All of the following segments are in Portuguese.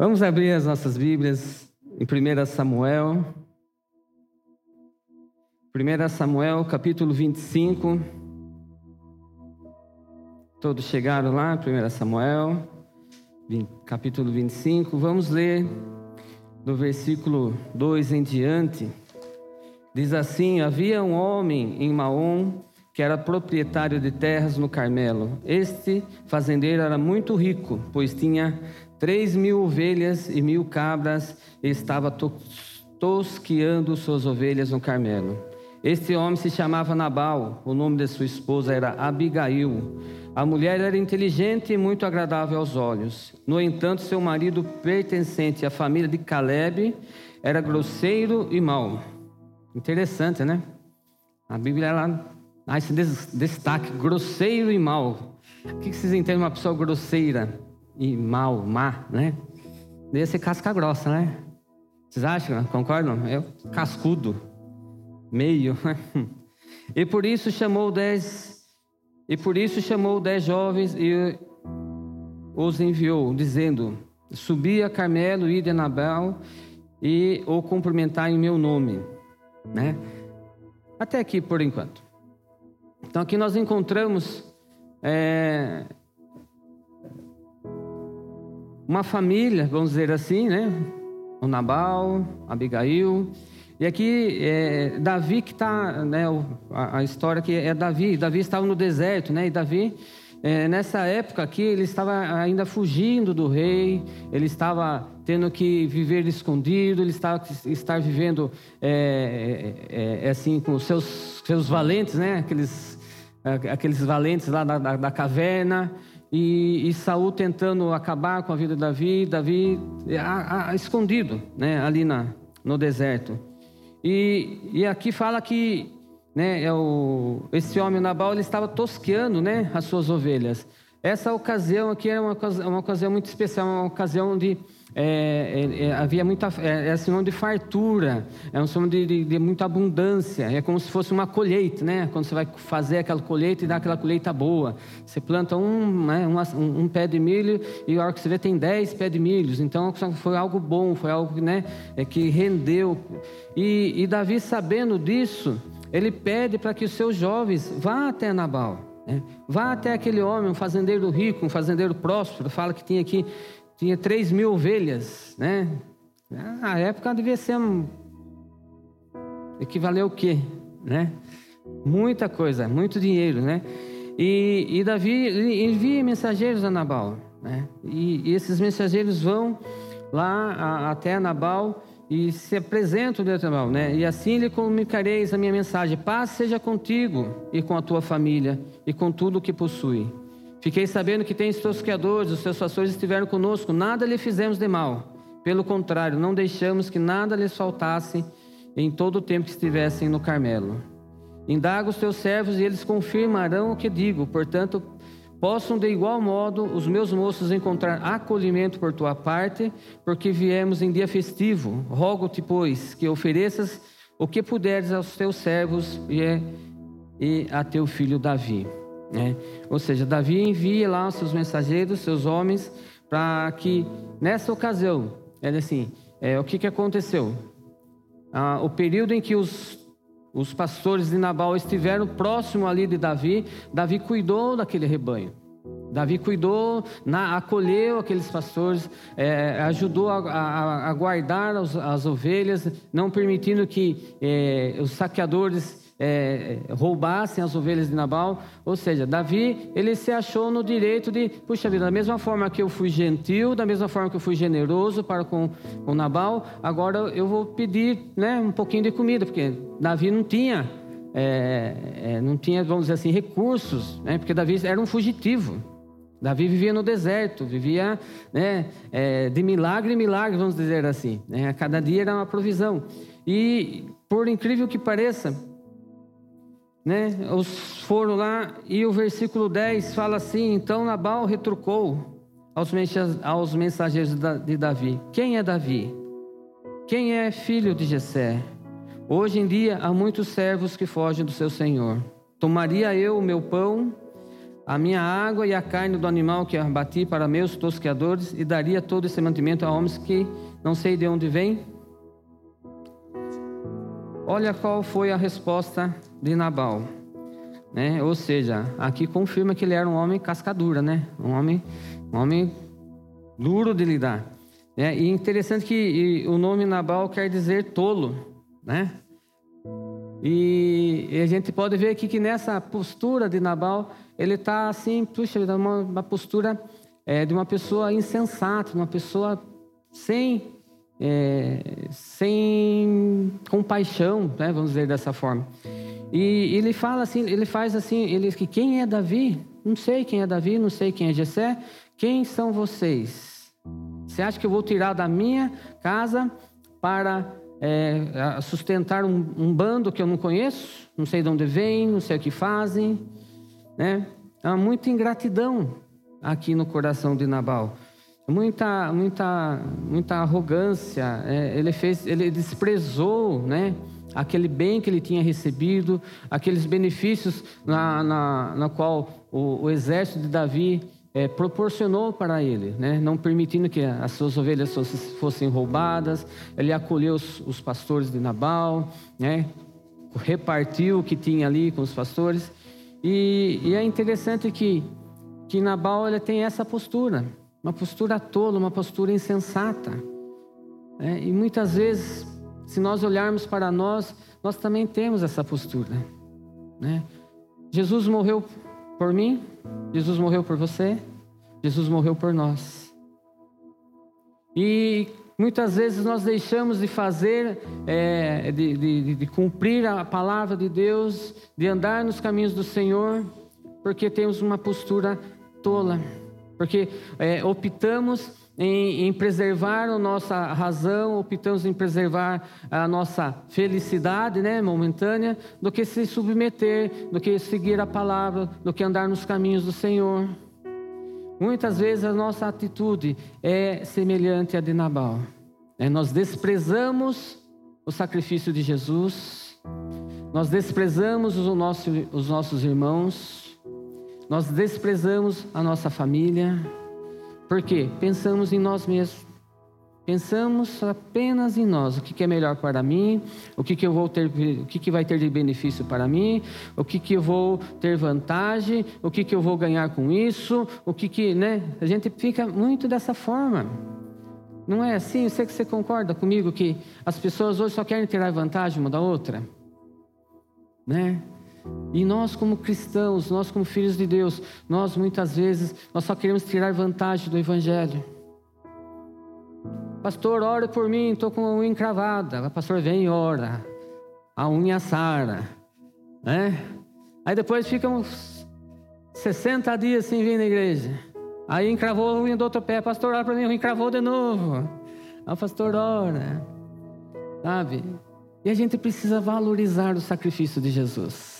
Vamos abrir as nossas Bíblias em 1 Samuel. 1 Samuel, capítulo 25. Todos chegaram lá, 1 Samuel, capítulo 25. Vamos ler do versículo 2 em diante. Diz assim: Havia um homem em Maom que era proprietário de terras no Carmelo. Este fazendeiro era muito rico, pois tinha três mil ovelhas e mil cabras estava tosqueando suas ovelhas no Carmelo. Este homem se chamava Nabal, o nome de sua esposa era Abigail. A mulher era inteligente e muito agradável aos olhos. No entanto, seu marido, pertencente à família de Caleb, era grosseiro e mau. Interessante, né? A Bíblia ela dá esse destaque: grosseiro e mau. O que vocês entendem uma pessoa grosseira? E mal, má, né? Deve ser casca grossa, né? Vocês acham? Concordam? É cascudo, meio. e por isso chamou dez, e por isso chamou dez jovens e os enviou, dizendo: Subi a Carmelo e de Anabel e o cumprimentar em meu nome, né? Até aqui por enquanto. Então aqui nós encontramos é, uma família, vamos dizer assim, né? O Nabal, Abigail. E aqui é Davi que está, né? A, a, história que é Davi. Davi estava no deserto, né? E Davi, é, nessa época aqui, ele estava ainda fugindo do rei. Ele estava tendo que viver escondido. Ele estava estar vivendo é, é, é, assim com os seus seus valentes, né? Aqueles aqueles valentes lá da, da, da caverna e, e Saul tentando acabar com a vida de Davi, Davi a, a, escondido, né, ali na, no deserto. E, e aqui fala que né, é o, esse homem Nabal ele estava tosqueando né, as suas ovelhas. Essa ocasião aqui é uma, uma ocasião muito especial, uma ocasião de é, é, é, havia muita é, é sinônimo de fartura, é um sinônimo de, de, de, muita abundância, é como se fosse uma colheita, né? Quando você vai fazer aquela colheita e dá aquela colheita boa, você planta um, né, um, um, pé de milho e a hora que você vê tem dez pés de milhos, então foi algo bom, foi algo né, é, que rendeu. E, e Davi sabendo disso, ele pede para que os seus jovens vá até Nabal. Né? Vá até aquele homem, um fazendeiro rico, um fazendeiro próspero, fala que tinha aqui tinha 3 mil ovelhas, né? Na época devia ser um... equivaleu o quê, né? Muita coisa, muito dinheiro, né? E, e Davi envia mensageiros a Nabal, né? E, e esses mensageiros vão lá a, até Nabal e se apresentam de Nabal, né? E assim lhe comunicareis a minha mensagem: paz seja contigo e com a tua família e com tudo o que possui. Fiquei sabendo que tens tosqueadores, os seus pastores estiveram conosco, nada lhe fizemos de mal. Pelo contrário, não deixamos que nada lhes faltasse em todo o tempo que estivessem no Carmelo. Indaga os teus servos e eles confirmarão o que digo. Portanto, possam de igual modo os meus moços encontrar acolhimento por tua parte, porque viemos em dia festivo. Rogo-te, pois, que ofereças o que puderes aos teus servos e a teu filho Davi. Né? Ou seja, Davi envia lá os seus mensageiros, seus homens, para que nessa ocasião, ele assim, é, o que, que aconteceu? Ah, o período em que os, os pastores de Nabal estiveram próximo ali de Davi, Davi cuidou daquele rebanho. Davi cuidou, na, acolheu aqueles pastores, é, ajudou a, a, a guardar as, as, ovelhas, não permitindo que é, os saqueadores é, roubassem as ovelhas de Nabal. Ou seja, Davi, ele se achou no direito de, puxa vida, da mesma forma que eu fui gentil, da mesma forma que eu fui generoso para com, com Nabal, agora eu vou pedir né, um pouquinho de comida, porque Davi não tinha, é, é, não tinha, vamos dizer assim, recursos, né, porque Davi era um fugitivo. Davi vivia no deserto, vivia né, é, de milagre em milagre, vamos dizer assim. Né? A cada dia era uma provisão. E, por incrível que pareça, né? Os foram lá e o versículo 10 fala assim: Então Nabal retrucou aos mensageiros de Davi: Quem é Davi? Quem é filho de Jessé? Hoje em dia há muitos servos que fogem do seu senhor. Tomaria eu o meu pão a minha água e a carne do animal que abati para meus tosqueadores e daria todo esse mantimento a homens que não sei de onde vêm? Olha qual foi a resposta de Nabal. Né? Ou seja, aqui confirma que ele era um homem cascadura, né? Um homem, um homem duro de lidar. É, e interessante que o nome Nabal quer dizer tolo, né? E, e a gente pode ver aqui que nessa postura de Nabal, ele está assim, puxa, uma, uma postura é, de uma pessoa insensata, uma pessoa sem, é, sem compaixão, né, vamos dizer dessa forma. E ele fala assim, ele faz assim, ele que quem é Davi? Não sei quem é Davi, não sei quem é Jessé. Quem são vocês? Você acha que eu vou tirar da minha casa para é, sustentar um, um, bando que eu não conheço? Não sei de onde vem, não sei o que fazem, né? Há muita ingratidão aqui no coração de Nabal muita muita muita arrogância é, ele fez ele desprezou né aquele bem que ele tinha recebido, aqueles benefícios na, na, na qual o, o, exército de Davi é, proporcionou para ele, né? não permitindo que as suas ovelhas fossem, roubadas. Ele acolheu os, os pastores de Nabal, né? repartiu o que tinha ali com os pastores. E, e é interessante que, que Nabal ele tem essa postura, uma postura tola, uma postura insensata. Né? E muitas vezes se nós olharmos para nós, nós também temos essa postura. Né? Jesus morreu por mim, Jesus morreu por você, Jesus morreu por nós. E muitas vezes nós deixamos de fazer, é, de, de, de cumprir a palavra de Deus, de andar nos caminhos do Senhor, porque temos uma postura tola, porque é, optamos em, em, preservar a nossa razão, optamos em preservar a nossa felicidade né, momentânea, do que se submeter, do que seguir a palavra, do que andar nos caminhos do Senhor. Muitas vezes a nossa atitude é semelhante à de Nabal. É, nós desprezamos o sacrifício de Jesus, nós desprezamos nosso, os nossos irmãos, nós desprezamos a nossa família, por quê? Pensamos em nós mesmos. Pensamos apenas em nós, o que, é melhor para mim, o que, que eu vou ter, o que, que vai ter de benefício para mim, o que, que eu vou ter vantagem, o que, que eu vou ganhar com isso, o que que, né? A gente fica muito dessa forma. Não é assim? Eu sei que você concorda comigo que as pessoas hoje só querem tirar vantagem uma da outra, né? E nós como cristãos, nós como filhos de Deus, nós muitas vezes nós só queremos tirar vantagem do evangelho. Pastor, ora por mim, estou com a unha encravada. Pastor vem e ora. A unha sara. Né? Aí depois fica uns 60 dias sem vir na igreja. Aí encravou a unha do outro pé. Pastor, ora para mim, encravou de novo. Aí pastor ora. Sabe? E a gente precisa valorizar o sacrifício de Jesus.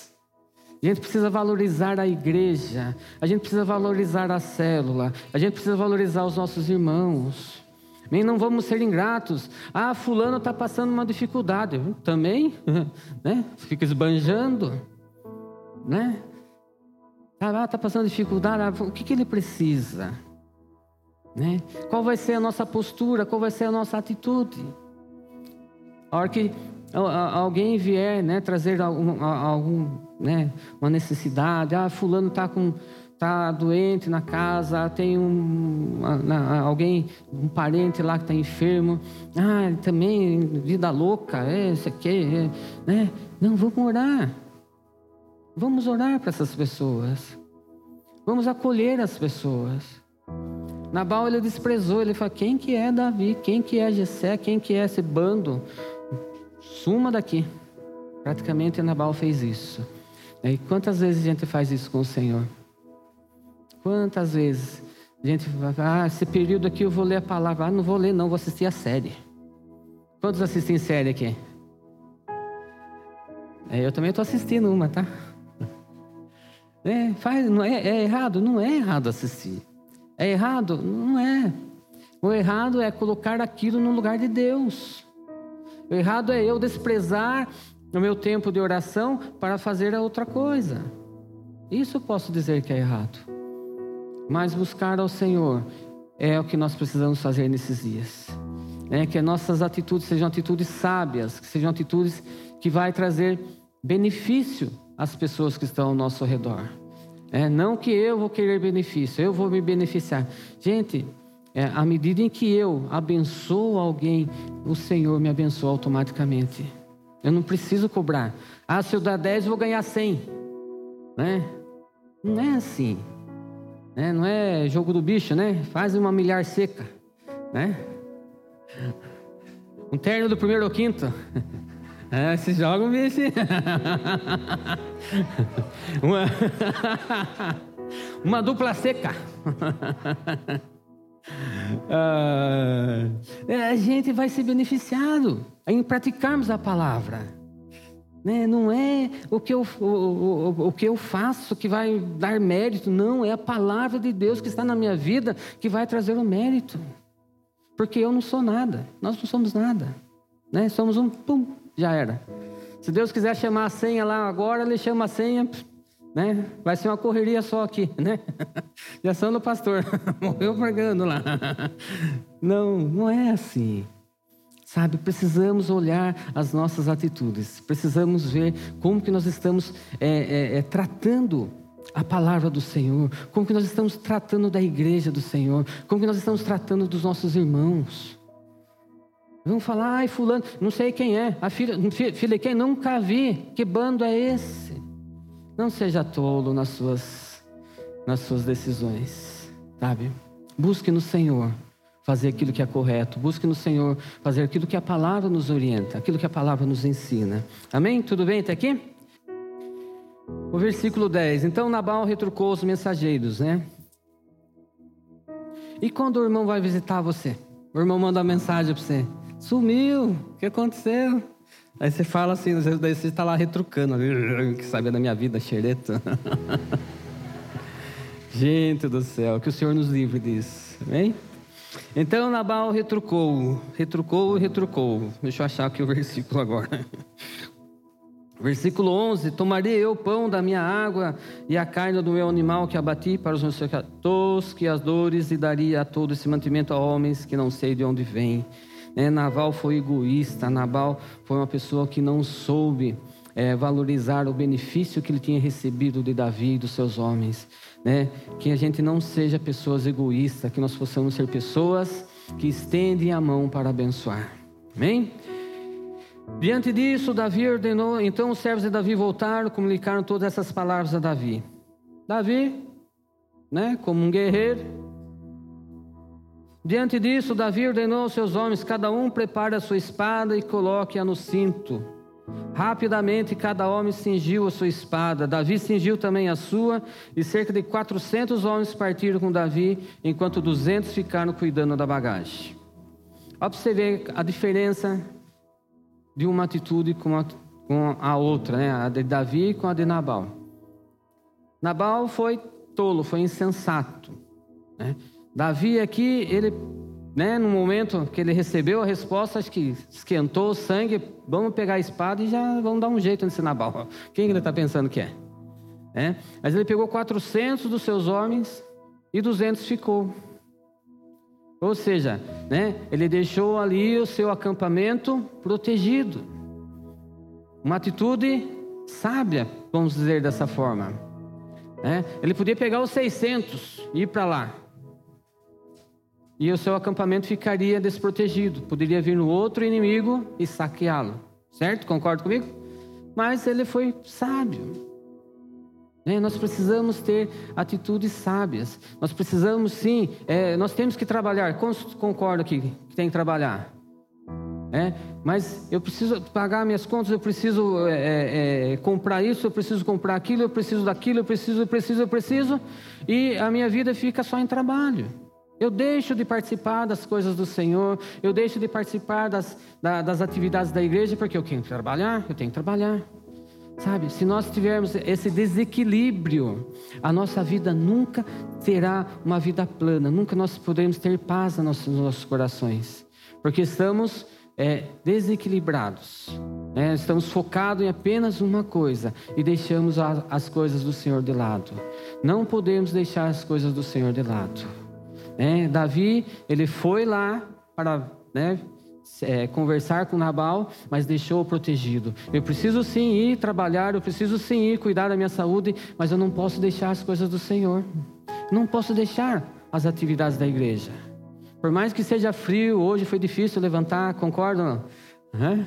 A gente precisa valorizar a igreja, a gente precisa valorizar a célula, a gente precisa valorizar os nossos irmãos. Nem não vamos ser ingratos. Ah, fulano está passando uma dificuldade. Também, né? Fica esbanjando, né? Ah, está passando dificuldade. Ah, o que, que ele precisa? Né? Qual vai ser a nossa postura? Qual vai ser a nossa atitude? A hora que alguém vier, né, trazer algum, algum, né, uma necessidade, ah, fulano está com tá doente na casa, tem um alguém, um parente lá que está enfermo, ah, também vida louca, é, isso aqui, é, né? Não, vamos orar. Vamos orar para essas pessoas. Vamos acolher as pessoas. Nabal ele desprezou, ele falou: quem que é Davi? Quem que é Jessé? Quem que é esse bando? Suma daqui. Praticamente Nabal fez isso. E quantas vezes a gente faz isso com o Senhor? Quantas vezes a gente vai, ah, esse período aqui eu vou ler a palavra. Ah, não vou ler, não, vou assistir a série. Quantos assistem série aqui? É, eu também estou assistindo uma, tá? É, faz, não é, é errado? Não é errado assistir. É errado? Não é. O errado é colocar aquilo no lugar de Deus. O errado é eu desprezar o meu tempo de oração para fazer a outra coisa. Isso eu posso dizer que é errado. Mas buscar ao Senhor é o que nós precisamos fazer nesses dias. É que nossas atitudes sejam atitudes sábias, que sejam atitudes que vai trazer benefício às pessoas que estão ao nosso redor. É, não que eu vou querer benefício, eu vou me beneficiar. Gente, é, à medida em que eu abençoo alguém, o Senhor me abençoa automaticamente. Eu não preciso cobrar. Ah, se eu dar 10, eu vou ganhar 100. Né? Não é assim. Né? Não é jogo do bicho, né? Faz uma milhar seca. Né? Um terno do primeiro ou quinto. É, se joga um bicho. uma, uma dupla seca. Ah, a gente vai ser beneficiado em praticarmos a palavra. Né? Não é o que, eu, o, o, o que eu faço que vai dar mérito, não, é a palavra de Deus que está na minha vida que vai trazer o mérito. Porque eu não sou nada, nós não somos nada. Né? Somos um pum, já era. Se Deus quiser chamar a senha lá agora, Ele chama a senha, né? Vai ser uma correria só aqui, né? Já são do pastor, morreu pregando lá. Não, não é assim. Sabe, precisamos olhar as nossas atitudes, precisamos ver como que nós estamos é, é, é, tratando a palavra do Senhor, como que nós estamos tratando da igreja do Senhor, como que nós estamos tratando dos nossos irmãos. Vamos falar, ai fulano, não sei quem é, a filha, filha quem nunca vi, que bando é esse? Não seja tolo nas suas, nas suas decisões, sabe? Busque no Senhor fazer aquilo que é correto. Busque no Senhor fazer aquilo que a palavra nos orienta, aquilo que a palavra nos ensina. Amém? Tudo bem até aqui? O versículo 10. Então Nabal retrucou os mensageiros, né? E quando o irmão vai visitar você? O irmão manda uma mensagem para você. Sumiu. O que aconteceu? Aí você fala assim, daí você está lá retrucando, que sabe da minha vida, xereta. Gente do céu, que o Senhor nos livre disso, amém? Então Nabal retrucou, retrucou, retrucou. Deixa eu achar aqui o versículo agora. Versículo 11: Tomarei eu pão da minha água e a carne do meu animal que abati para os meus tosquiadores e daria a todo esse mantimento a homens que não sei de onde vêm. É, Naval foi egoísta, Nabal foi uma pessoa que não soube é, valorizar o benefício que ele tinha recebido de Davi e dos seus homens. Né? Que a gente não seja pessoas egoístas, que nós possamos ser pessoas que estendem a mão para abençoar. Amém? Diante disso, Davi ordenou, então os servos de Davi voltaram, comunicaram todas essas palavras a Davi. Davi, né, como um guerreiro, Diante disso, Davi ordenou aos seus homens: cada um prepare a sua espada e coloque-a no cinto. Rapidamente, cada homem cingiu a sua espada. Davi cingiu também a sua, e cerca de 400 homens partiram com Davi, enquanto 200 ficaram cuidando da bagagem. Ver a diferença de uma atitude com a, com a outra, né? a de Davi com a de Nabal. Nabal foi tolo, foi insensato. Né? Davi aqui, ele, né, no momento que ele recebeu a resposta, acho que esquentou o sangue, vamos pegar a espada e já vamos dar um jeito nesse Nabal. Quem ele está pensando que é? é? Mas ele pegou 400 dos seus homens e 200 ficou. Ou seja, né, ele deixou ali o seu acampamento protegido. Uma atitude sábia, vamos dizer dessa forma. É? Ele podia pegar os 600 e ir para lá e o seu acampamento ficaria desprotegido. Poderia vir no outro inimigo e saqueá-lo. Certo? Concorda comigo? Mas ele foi sábio. É, nós precisamos ter atitudes sábias. Nós precisamos sim, é, nós temos que trabalhar. Concordo aqui que tem que trabalhar. É, mas eu preciso pagar minhas contas, eu preciso é, é, é, comprar isso, eu preciso comprar aquilo, eu preciso daquilo, eu preciso, eu preciso, eu preciso, e a minha vida fica só em trabalho. Eu deixo de participar das coisas do Senhor, eu deixo de participar das, da, das atividades da igreja, porque eu tenho que trabalhar, eu tenho que trabalhar. Sabe, se nós tivermos esse desequilíbrio, a nossa vida nunca terá uma vida plana, nunca nós poderemos ter paz nos nossos, nos nossos corações, porque estamos é, desequilibrados. É, estamos focados em apenas uma coisa e deixamos as coisas do Senhor de lado. Não podemos deixar as coisas do Senhor de lado. É, Davi, ele foi lá para né, é, conversar com Nabal, mas deixou-o protegido. Eu preciso sim ir trabalhar, eu preciso sim ir cuidar da minha saúde, mas eu não posso deixar as coisas do Senhor. Não posso deixar as atividades da igreja. Por mais que seja frio, hoje foi difícil levantar, concordam? Uhum.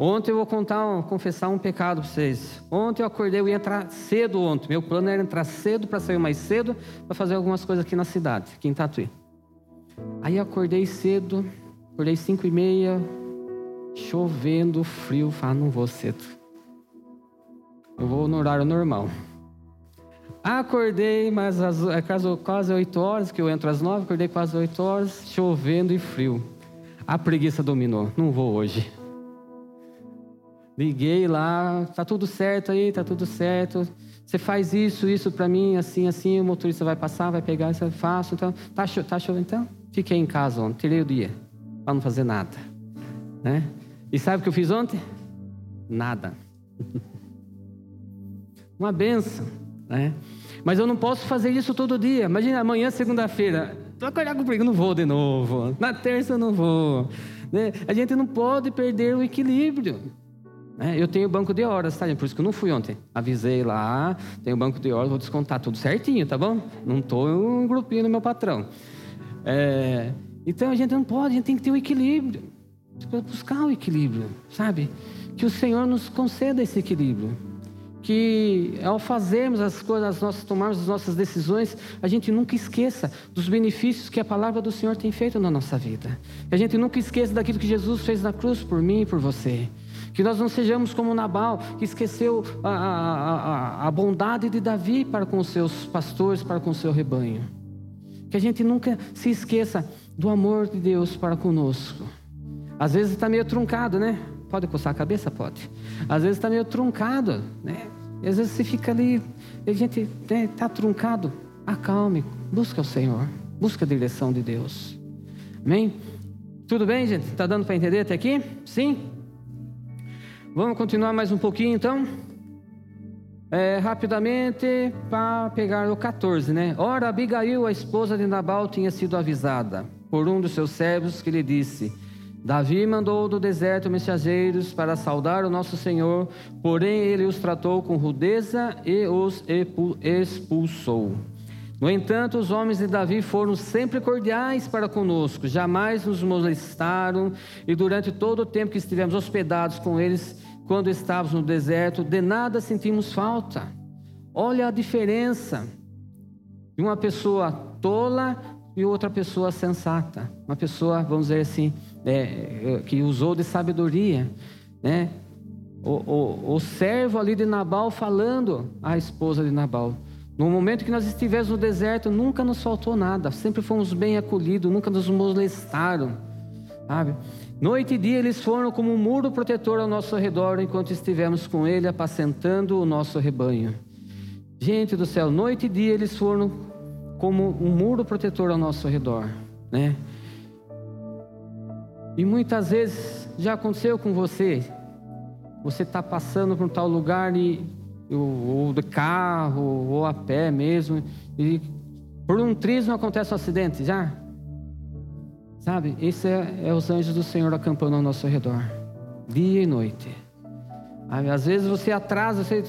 Ontem eu vou contar, confessar um pecado para vocês. Ontem eu acordei, eu ia entrar cedo ontem. Meu plano era entrar cedo para sair mais cedo para fazer algumas coisas aqui na cidade, aqui em Tatuí. Aí eu acordei cedo, acordei cinco e meia, chovendo, frio. Falei, ah, não vou cedo. Eu vou no horário normal. Acordei, mas às, é quase oito horas, que eu entro às nove, acordei quase oito horas, chovendo e frio. A preguiça dominou. Não vou hoje. Liguei lá, tá tudo certo aí, tá tudo certo. Você faz isso, isso para mim, assim, assim, o motorista vai passar, vai pegar, isso eu faço. Então, tá, tá chovendo, então? Fiquei em casa ontem, tirei o dia, para não fazer nada. Né? E sabe o que eu fiz ontem? Nada. Uma benção, né? Mas eu não posso fazer isso todo dia. Imagina amanhã, segunda-feira, tô acordar com o não vou de novo. Na terça eu não vou. Né? A gente não pode perder o equilíbrio. É, eu tenho banco de horas, tá, Por isso que eu não fui ontem. Avisei lá, tenho banco de horas, vou descontar tudo certinho, tá bom? Não estou um grupinho do meu patrão. É, então a gente não pode, a gente tem que ter o um equilíbrio. Buscar o equilíbrio, sabe? Que o Senhor nos conceda esse equilíbrio. Que ao fazermos as coisas, nós tomarmos as nossas decisões, a gente nunca esqueça dos benefícios que a palavra do Senhor tem feito na nossa vida. Que a gente nunca esqueça daquilo que Jesus fez na cruz por mim e por você. Que nós não sejamos como Nabal, que esqueceu a, a, a, bondade de Davi para com seus pastores, para com o seu rebanho. Que a gente nunca se esqueça do amor de Deus para conosco. Às vezes está meio truncado, né? Pode coçar a cabeça? Pode. Às vezes está meio truncado, né? E às vezes você fica ali, e a gente está né, tá truncado. Acalme, busca o Senhor, busca a direção de Deus. Amém? Tudo bem, gente? Está dando para entender até aqui? Sim? Vamos continuar mais um pouquinho então? É, rapidamente para pegar o 14, né? Ora, Abigail, a esposa de Nabal, tinha sido avisada por um dos seus servos que lhe disse: Davi mandou do deserto mensageiros para saudar o nosso Senhor, porém ele os tratou com rudeza e os expulsou. No entanto, os homens de Davi foram sempre cordiais para conosco, jamais nos molestaram, e durante todo o tempo que estivemos hospedados com eles, quando estávamos no deserto, de nada sentimos falta. Olha a diferença de uma pessoa tola e outra pessoa sensata. Uma pessoa, vamos dizer assim, é, que usou de sabedoria, né? O, o, o servo ali de Nabal falando à esposa de Nabal. No momento que nós estivemos no deserto, nunca nos faltou nada, sempre fomos bem acolhidos, nunca nos molestaram, sabe? Noite e dia eles foram como um muro protetor ao nosso redor enquanto estivemos com ele apacentando o nosso rebanho. Gente do céu, noite e dia eles foram como um muro protetor ao nosso redor, né? E muitas vezes já aconteceu com você. Você está passando por um tal lugar e ou, de carro ou a pé mesmo e por um triz não acontece um acidente já? Sabe, esse é, é os anjos do Senhor acampando ao nosso redor, dia e noite. Às vezes você atrasa, você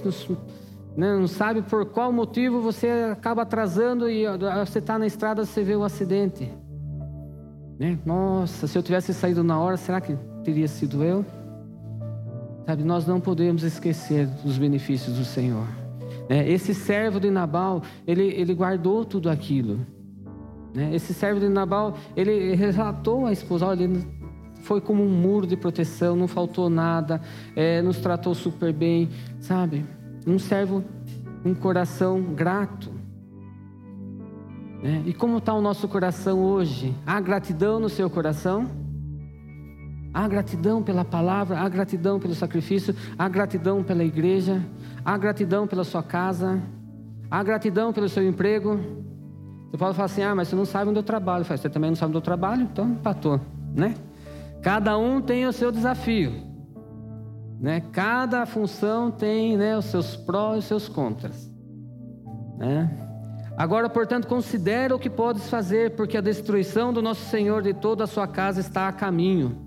né, não sabe por qual motivo você acaba atrasando e você está na estrada, você vê o acidente. Né? Nossa, se eu tivesse saído na hora, será que teria sido eu? Sabe, nós não podemos esquecer dos benefícios do Senhor. Né? Esse servo de Nabal, ele, ele guardou tudo aquilo. Né? Esse servo de Nabal, ele relatou à esposa, olha, ele foi como um muro de proteção, não faltou nada, é, nos tratou super bem, sabe? Um servo, um coração grato. Né? E como está o nosso coração hoje? Há gratidão no seu coração? Há gratidão pela palavra, há gratidão pelo sacrifício, há gratidão pela igreja, há gratidão pela sua casa, há gratidão pelo seu emprego, você pode falar assim: ah, mas você não sabe onde eu trabalho. Falo, você também não sabe onde eu trabalho? Então empatou, né? Cada um tem o seu desafio. Né? Cada função tem né, os seus prós e os seus contras. Né? Agora, portanto, considera o que podes fazer, porque a destruição do nosso Senhor de toda a sua casa está a caminho.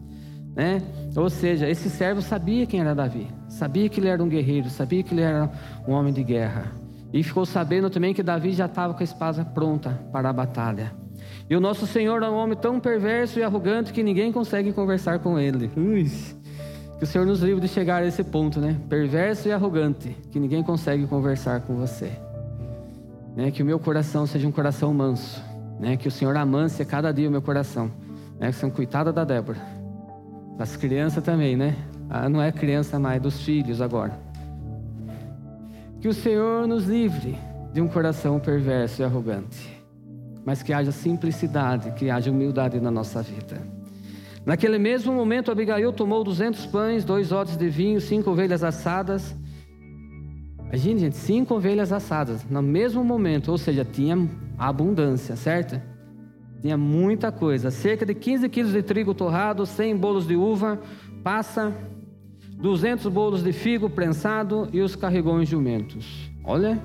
Né? Ou seja, esse servo sabia quem era Davi, sabia que ele era um guerreiro, sabia que ele era um homem de guerra. E ficou sabendo também que Davi já estava com a espada pronta para a batalha. E o nosso Senhor é um homem tão perverso e arrogante que ninguém consegue conversar com ele. Ui. Que o Senhor nos livre de chegar a esse ponto, né? Perverso e arrogante, que ninguém consegue conversar com você. Né? Que o meu coração seja um coração manso, né? Que o Senhor amance a cada dia o meu coração. Né? Que são coitada da Débora. Das crianças também, né? Ah, não é criança mais, dos filhos agora. Que o Senhor nos livre de um coração perverso e arrogante, mas que haja simplicidade, que haja humildade na nossa vida. Naquele mesmo momento, Abigail tomou duzentos pães, dois odres de vinho, cinco ovelhas assadas. Imagina, gente, cinco ovelhas assadas no mesmo momento, ou seja, tinha abundância, certo? Tinha muita coisa. Cerca de 15 quilos de trigo torrado, 100 bolos de uva, passa, 200 bolos de figo prensado e os carregou em jumentos. Olha,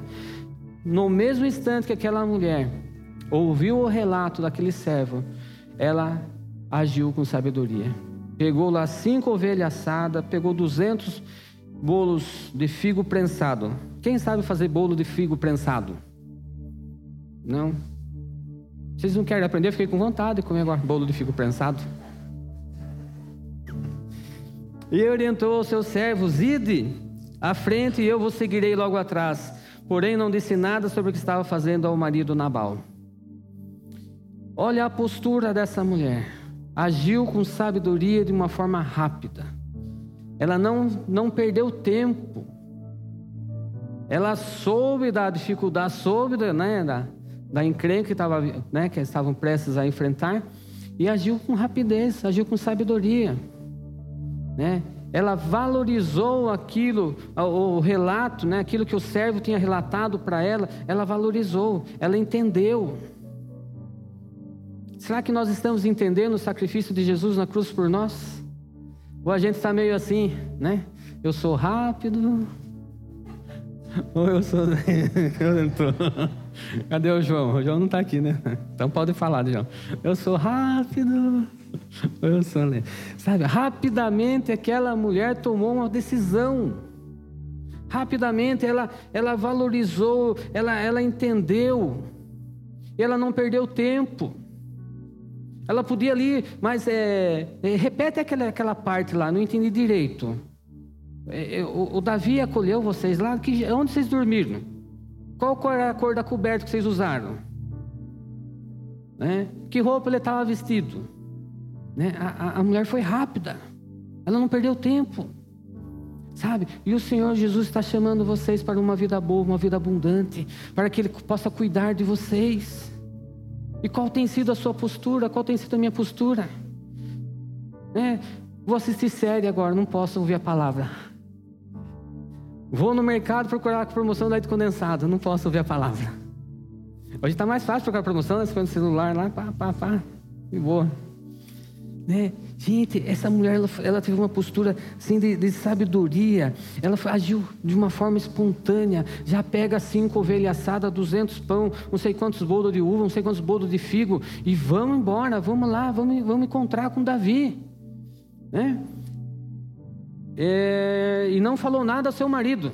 no mesmo instante que aquela mulher ouviu o relato daquele servo, ela agiu com sabedoria. Pegou lá cinco ovelhas assadas, pegou 200 bolos de figo prensado. Quem sabe fazer bolo de figo prensado? Não? Vocês não querem aprender? Fiquei com vontade de comer agora bolo de figo prensado. E orientou aos seus servos: Ide à frente e eu vos seguirei logo atrás. Porém, não disse nada sobre o que estava fazendo ao marido Nabal. Olha a postura dessa mulher agiu com sabedoria de uma forma rápida. Ela não, não perdeu tempo. Ela soube da dificuldade, soube né, da, da encrenca que, tava, né, que estavam prestes a enfrentar e agiu com rapidez, agiu com sabedoria. Né? Ela valorizou aquilo, o relato, né, aquilo que o servo tinha relatado para ela, ela valorizou, ela entendeu. Será que nós estamos entendendo o sacrifício de Jesus na cruz por nós? Ou a gente está meio assim, né? Eu sou rápido. Ou eu sou. Cadê o João? O João não está aqui, né? Então pode falar, João. Eu sou rápido. Eu sou. Sabe, rapidamente aquela mulher tomou uma decisão. Rapidamente ela, ela valorizou, ela, ela entendeu. Ela não perdeu tempo. Ela podia ali, mas é, é, repete aquela, aquela parte lá, não entendi direito. É, é o, o, Davi acolheu vocês lá, que, onde vocês dormiram? Qual era a cor da coberta que vocês usaram? Né? Que roupa ele estava vestido? Né? A, a, a mulher foi rápida, ela não perdeu tempo. Sabe? E o Senhor Jesus está chamando vocês para uma vida boa, uma vida abundante, para que Ele possa cuidar de vocês. E qual tem sido a sua postura? Qual tem sido a minha postura? É, vou assistir série agora, não posso ouvir a palavra. Vou no mercado procurar a promoção do leite condensado, não posso ouvir a palavra. Hoje está mais fácil procurar promoção, né? Você põe no celular lá, pá, pá, pá, e boa. Né? Gente, essa mulher ela, ela teve uma postura assim, de, de, sabedoria. Ela agiu de uma forma espontânea. Já pega cinco ovelhas assadas, duzentos pão, não sei quantos bolos de uva, não sei quantos bolos de figo. E vamos embora, vamos lá, vamos, vamos encontrar com Davi. Né? É, e não falou nada ao seu marido.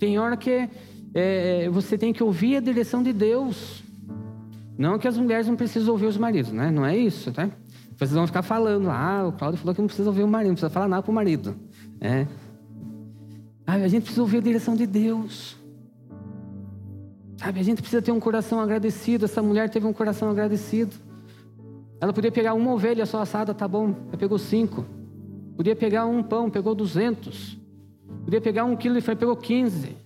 Tem hora que é, você tem que ouvir a direção de Deus. Não que as mulheres não precisam ouvir os maridos, né? Não é isso, tá? Vocês vão ficar falando, ah, o Cláudio falou que não precisa ouvir o marido, não precisa falar nada para o marido. É. Ah, a gente precisa ouvir a direção de Deus. Sabe, a gente precisa ter um coração agradecido. Essa mulher teve um coração agradecido. Ela podia pegar uma ovelha só assada, tá bom. Ela pegou cinco. Podia pegar um pão, pegou duzentos. Podia pegar um quilo de frango, pegou quinze.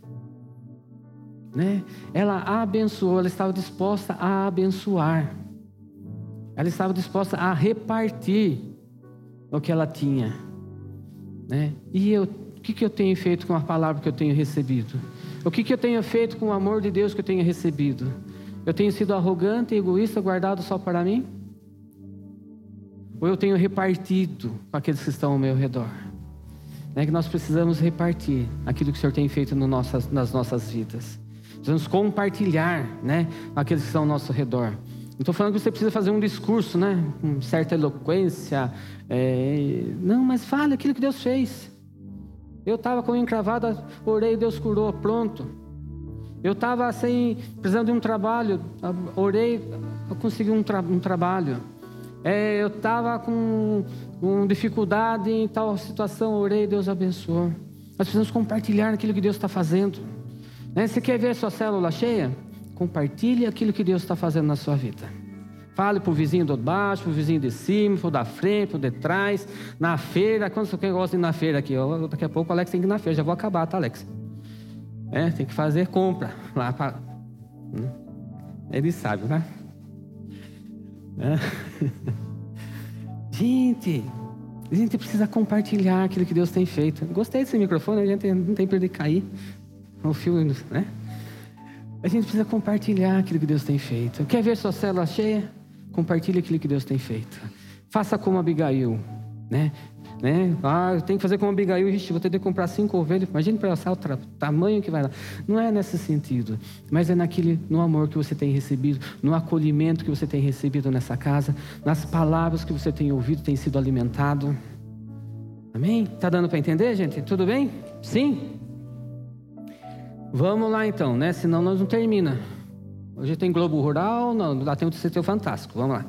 Né? Ela abençoou, ela estava disposta a abençoar. Ela estava disposta a repartir o que ela tinha. Né? E eu, o que, que eu tenho feito com a palavra que eu tenho recebido? O que, que eu tenho feito com o amor de Deus que eu tenho recebido? Eu tenho sido arrogante egoísta, guardado só para mim? Ou eu tenho repartido com aqueles que estão ao meu redor? né, que nós precisamos repartir aquilo que o Senhor tem feito no nossas, nas nossas vidas. Precisamos compartilhar né, aqueles que estão ao nosso redor. Não estou falando que você precisa fazer um discurso, né, com certa eloquência. É... Não, mas fale aquilo que Deus fez. Eu estava com encravada, orei, Deus curou, pronto. Eu estava sem, precisando de um trabalho, orei, consegui um, tra um trabalho. É, eu estava com, com, dificuldade em tal situação, orei, Deus abençoou. Nós precisamos compartilhar aquilo que Deus está fazendo. Né? Você quer ver a sua célula cheia? Compartilhe aquilo que Deus está fazendo na sua vida. Fale para o vizinho do baixo, para o vizinho de cima, para o da frente, para o de trás, na feira. Quando você gosta de ir na feira aqui? Daqui a pouco o Alex tem que ir na feira. Já vou acabar, tá, Alex? É, tem que fazer compra lá para. Hum? Ele sabe, né? É. gente, a gente precisa compartilhar aquilo que Deus tem feito. Gostei desse microfone, a gente não tem perder cair. O fio, né? A gente precisa compartilhar aquilo que Deus tem feito. Quer ver sua célula cheia? Compartilhe aquilo que Deus tem feito. Faça como Abigail, né? né? Ah, eu tenho que fazer como Abigail, Ixi, vou ter que comprar cinco ovelhas. Imagine para o tamanho que vai lá. Não é nesse sentido, mas é naquele, no amor que você tem recebido, no acolhimento que você tem recebido nessa casa, nas palavras que você tem ouvido, tem sido alimentado. Amém? Tá dando para entender, gente? Tudo bem? Sim? Vamos lá então, né? Senão nós não termina. Hoje tem Globo Rural, não, lá tem o CT Fantástico. Vamos lá.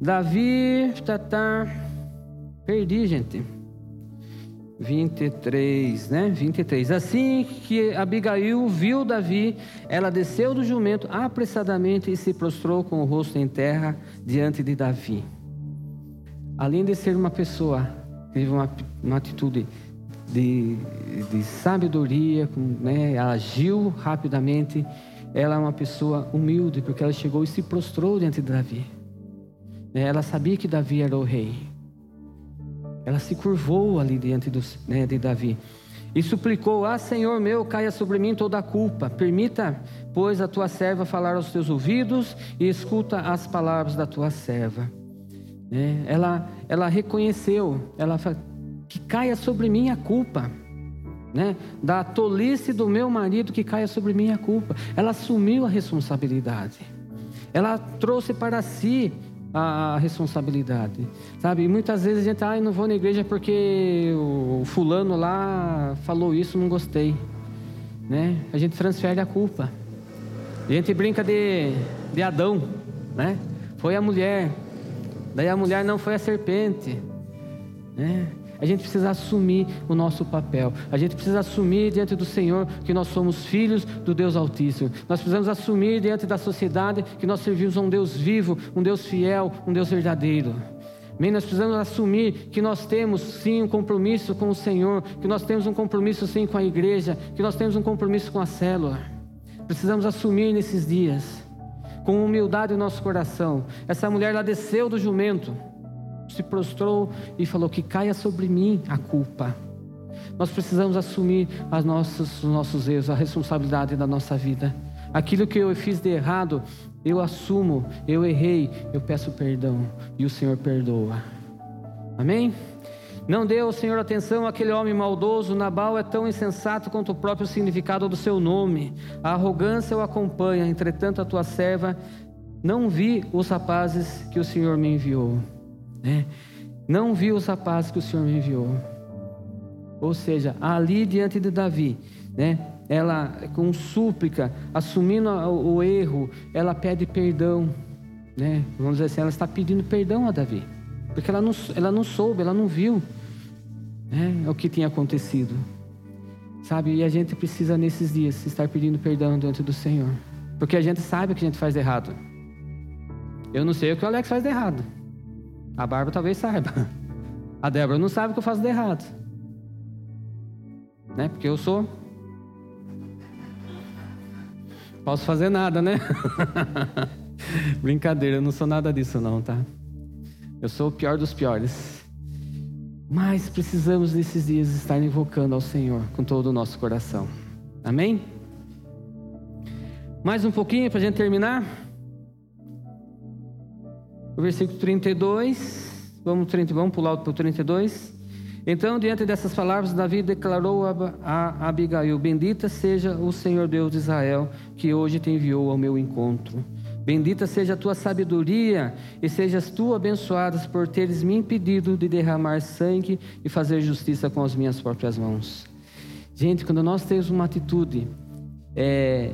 Davi, tá, tá. Perdi, gente. 23, né? 23. Assim que Abigail viu Davi, ela desceu do jumento apressadamente e se prostrou com o rosto em terra diante de Davi. Além de ser uma pessoa teve uma, uma atitude de, de sabedoria, né? ela agiu rapidamente ela é uma pessoa humilde, porque ela chegou e se prostrou diante de Davi. Né, ela sabia que Davi era o rei. Ela se curvou ali diante dos, né, de Davi e suplicou: Ah, Senhor meu, caia sobre mim toda a culpa. Permita, pois, a tua serva falar aos teus ouvidos e escuta as palavras da tua serva. Né, ela, ela reconheceu, ela que caia sobre mim a culpa né? Da tolice do meu marido que caia sobre mim a culpa. Ela assumiu a responsabilidade. Ela trouxe para si a responsabilidade, sabe? E muitas vezes a gente, ah, não vou na igreja porque o fulano lá falou isso, não gostei, né? A gente transfere a culpa. A gente brinca de, de Adão, né? Foi a mulher, daí a mulher não foi a serpente, né? A gente precisa assumir o nosso papel. A gente precisa assumir diante do Senhor que nós somos filhos do Deus Altíssimo. Nós precisamos assumir diante da sociedade que nós servimos a um Deus vivo, um Deus fiel, um Deus verdadeiro. Amém? Nós precisamos assumir que nós temos sim um compromisso com o Senhor, que nós temos um compromisso sim com a igreja, que nós temos um compromisso com a célula. Precisamos assumir nesses dias, com humildade no nosso coração. Essa mulher lá desceu do jumento se prostrou e falou: Que caia sobre mim a culpa. Nós precisamos assumir as nossas, os nossos erros, a responsabilidade da nossa vida. Aquilo que eu fiz de errado, eu assumo, eu errei, eu peço perdão e o Senhor perdoa. Amém? Não deu, Senhor, atenção àquele homem maldoso. Nabal é tão insensato quanto o próprio significado do seu nome. A arrogância o acompanha. Entretanto, a tua serva não vi os rapazes que o Senhor me enviou né? Não viu os rapazes que o Senhor me enviou. Ou seja, ali diante de Davi, né? Ela com súplica, assumindo o, erro, ela pede perdão, né? Vamos dizer assim, ela está pedindo perdão a Davi, porque ela não, ela não soube, ela não viu, né? O que tinha acontecido, sabe? E a gente precisa nesses dias estar pedindo perdão diante do Senhor, porque a gente sabe o que a gente faz de errado. Eu não sei o que o Alex faz de errado. A Bárbara talvez saiba. A Débora não sabe o que eu faço de errado. Né? Porque eu sou. Posso fazer nada, né? Brincadeira, eu não sou nada disso não, tá? Eu sou o pior dos piores. Mas precisamos nesses dias estar invocando ao Senhor com todo o nosso coração. Amém? Mais um pouquinho para a gente terminar o versículo 32, vamos, 30, vamos pular para o 32. Então, diante dessas palavras, Davi declarou a Abigail: Bendita seja o Senhor Deus de Israel, que hoje te enviou ao meu encontro. Bendita seja a tua sabedoria e sejas tu abençoada por teres me impedido de derramar sangue e fazer justiça com as minhas próprias mãos. Gente, quando nós temos uma atitude é,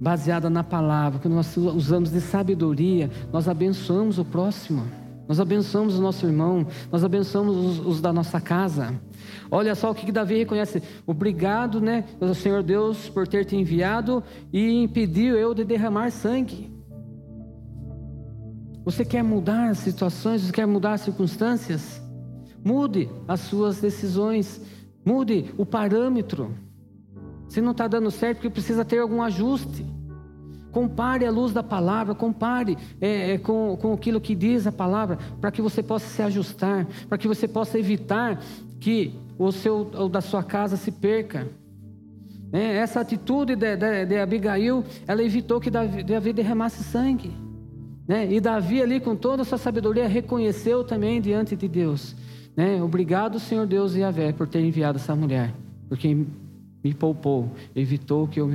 baseada na palavra, quando nós usamos de sabedoria, nós abençoamos o próximo. Nós abençoamos o nosso irmão, nós abençoamos os, os da nossa casa. Olha só o que, que Davi reconhece. Obrigado, né, Senhor Deus, por ter te enviado e impediu eu de derramar sangue. Você quer mudar situações, você quer mudar as circunstâncias? Mude as suas decisões, mude o parâmetro. Se não está dando certo, porque precisa ter algum ajuste. Compare a luz da palavra, compare é, é, com, com aquilo que diz a palavra, para que você possa se ajustar, para que você possa evitar que o seu o da sua casa se perca. É, essa atitude de, de, de, Abigail, ela evitou que Davi, Davi derramasse sangue. Né? E Davi ali, com toda a sua sabedoria, reconheceu também diante de Deus. Né? Obrigado, Senhor Deus e Yahvé, por ter enviado essa mulher, porque me poupou, evitou que eu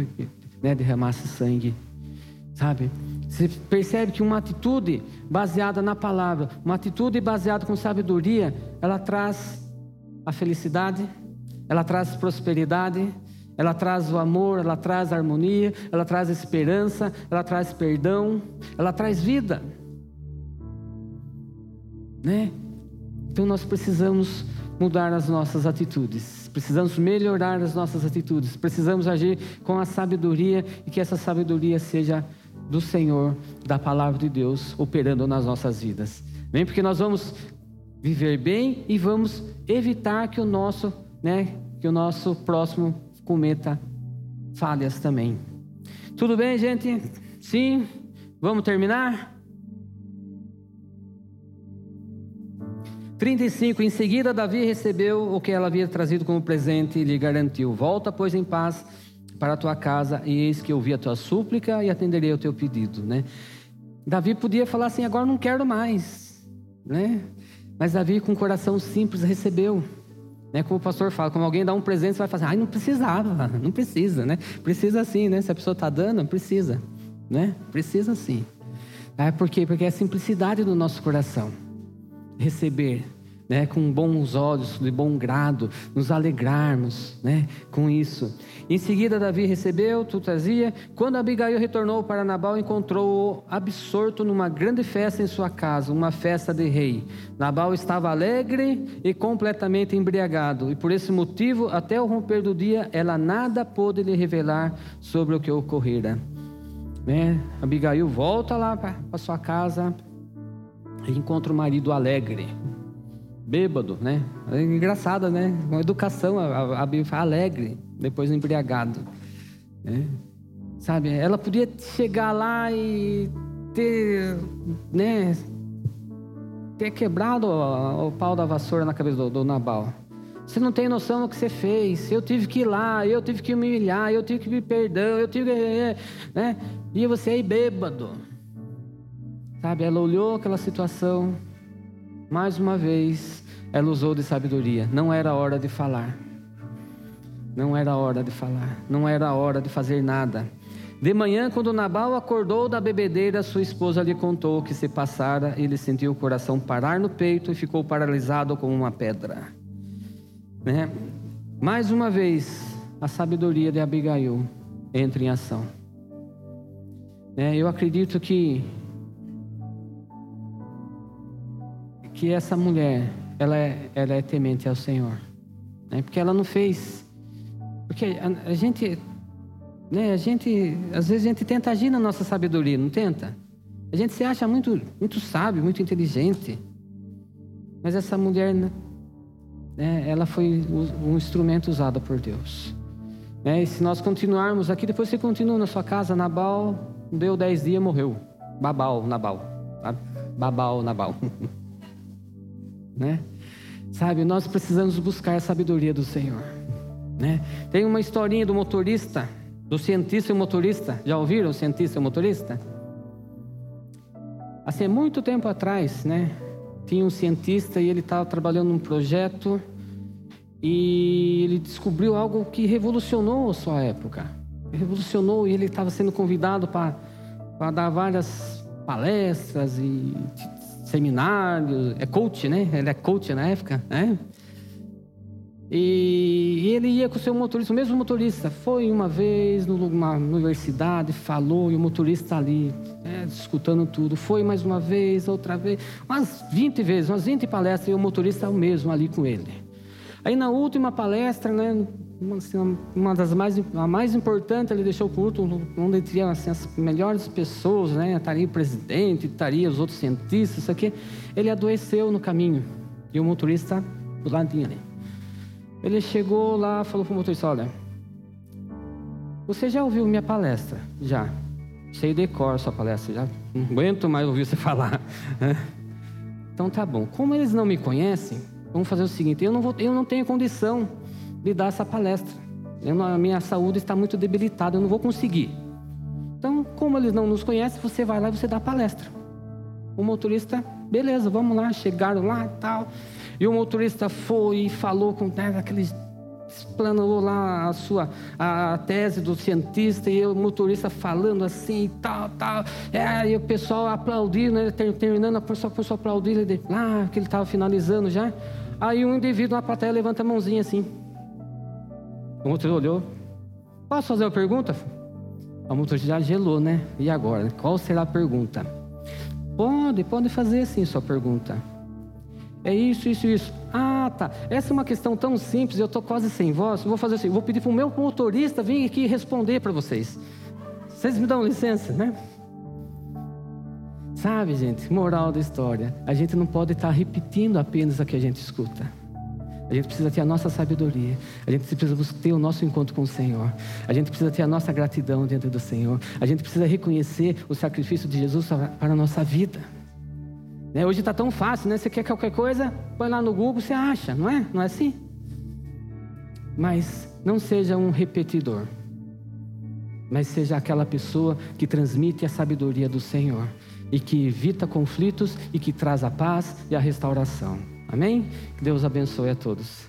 né, derramasse sangue sabe? Você percebe que uma atitude baseada na palavra, uma atitude baseada com sabedoria, ela traz a felicidade, ela traz prosperidade, ela traz o amor, ela traz a harmonia, ela traz a esperança, ela traz perdão, ela traz vida. Né? Então nós precisamos mudar as nossas atitudes, precisamos melhorar as nossas atitudes, precisamos agir com a sabedoria e que essa sabedoria seja do Senhor, da palavra de Deus operando nas nossas vidas. Bem, porque nós vamos viver bem e vamos evitar que o nosso, né, que o nosso próximo cometa falhas também. Tudo bem, gente? Sim? Vamos terminar? 35. Em seguida, Davi recebeu o que ela havia trazido como presente e lhe garantiu: Volta, pois, em paz para a tua casa, e eis que ouvi a tua súplica e atenderei ao teu pedido, né? Davi podia falar assim, agora não quero mais, né? Mas Davi com um coração simples recebeu, né? Como o pastor fala, como alguém dá um presente, você vai fazer, ai, não precisava, não precisa, né? Precisa sim, né? Se a pessoa está dando, precisa, né? Precisa sim. É, por quê? Porque é a simplicidade do nosso coração. Receber, né, com bons olhos, de bom grado, nos alegrarmos né, com isso. Em seguida, Davi recebeu, tu trazia. Quando Abigail retornou para Nabal, encontrou-o absorto numa grande festa em sua casa, uma festa de rei. Nabal estava alegre e completamente embriagado, e por esse motivo, até o romper do dia, ela nada pôde lhe revelar sobre o que ocorrera. Né? Abigail volta lá para sua casa encontra o marido alegre bêbado, né? É engraçada, né? Uma educação, a, Bíblia fala alegre, depois embriagado. Né? Sabe, ela podia chegar lá e ter, né? Ter quebrado o, pau da vassoura na cabeça do, do Nabal. Você não tem noção do que você fez. Eu tive que ir lá, eu tive que humilhar, eu tive que me perdão, eu tive que. Né? E você aí bêbado. Sabe, ela olhou aquela situação, mais uma vez, ela usou de sabedoria. Não era hora de falar. Não era hora de falar. Não era hora de fazer nada. De manhã, quando Nabal acordou da bebedeira, sua esposa lhe contou o que se passara. Ele sentiu o coração parar no peito e ficou paralisado como uma pedra. Né? Mais uma vez, a sabedoria de Abigail entra em ação. Né? Eu acredito que que essa mulher ela é, ela é temente ao Senhor. Né? Porque ela não fez. Porque a, a gente. Né, a gente. Às vezes a gente tenta agir na nossa sabedoria, não tenta? A gente se acha muito, muito sábio, muito inteligente. Mas essa mulher, né, ela foi um instrumento usado por Deus. Né? E se nós continuarmos aqui, depois você continua na sua casa, Nabal, deu dez dias, morreu. Babal, Nabal. Babal, Nabal. né? Sabe, nós precisamos buscar a sabedoria do Senhor, né? Tem uma historinha do motorista, do cientista e motorista. Já ouviram o cientista e motorista? Assim, muito tempo atrás, né? Tinha um cientista e ele estava trabalhando num projeto e ele descobriu algo que revolucionou a sua época. Revolucionou e ele estava sendo convidado para dar várias palestras e seminários. É coach, né? Ele é coach na época, né? E ele ia com o seu motorista, o mesmo motorista. Foi uma vez numa universidade, falou, e o motorista ali, é, escutando tudo. Foi mais uma vez, outra vez, umas 20 vezes, umas 20 palestras, e o motorista o mesmo ali com ele. Aí na última palestra, né, uma, assim, uma das mais, a mais importante, ele deixou o culto, onde tinha assim, as melhores pessoas, né, estaria o presidente, estaria os outros cientistas, isso aqui. Ele adoeceu no caminho, e o motorista do ladinho ali. Ele chegou lá, falou para o motorista: Olha, você já ouviu minha palestra? Já. Sei decor sua palestra, já não aguento mais ouvir você falar. então tá bom. Como eles não me conhecem, vamos fazer o seguinte: eu não, vou, eu não tenho condição de dar essa palestra. Eu, a minha saúde está muito debilitada, eu não vou conseguir. Então, como eles não nos conhecem, você vai lá e você dá a palestra. O motorista, beleza, vamos lá, chegaram lá e tal. E o motorista foi e falou com né, aqueles explanou lá a sua a tese do cientista e o motorista falando assim e tal, tal. É, e o pessoal aplaudindo, né, terminando, a pessoa a aplaudir, ele, ah, que ele estava finalizando já. Aí um indivíduo na plateia levanta a mãozinha assim. O motorista olhou. Posso fazer uma pergunta? Motorista já gelou, né? E agora? Qual será a pergunta? Pode, pode fazer sim sua pergunta. É isso, isso, isso. Ah, tá. Essa é uma questão tão simples, eu estou quase sem voz. Vou fazer assim, vou pedir para o meu motorista vir aqui responder para vocês. Vocês me dão licença, né? Sabe, gente, moral da história. A gente não pode estar repetindo apenas o que a gente escuta. A gente precisa ter a nossa sabedoria. A gente precisa ter o nosso encontro com o Senhor. A gente precisa ter a nossa gratidão diante do Senhor. A gente precisa reconhecer o sacrifício de Jesus para a nossa vida. Né? Hoje está tão fácil, né? Você quer qualquer coisa, põe lá no Google, você acha, não é? Não é assim? Mas não seja um repetidor, mas seja aquela pessoa que transmite a sabedoria do Senhor e que evita conflitos e que traz a paz e a restauração. Amém? Que Deus abençoe a todos.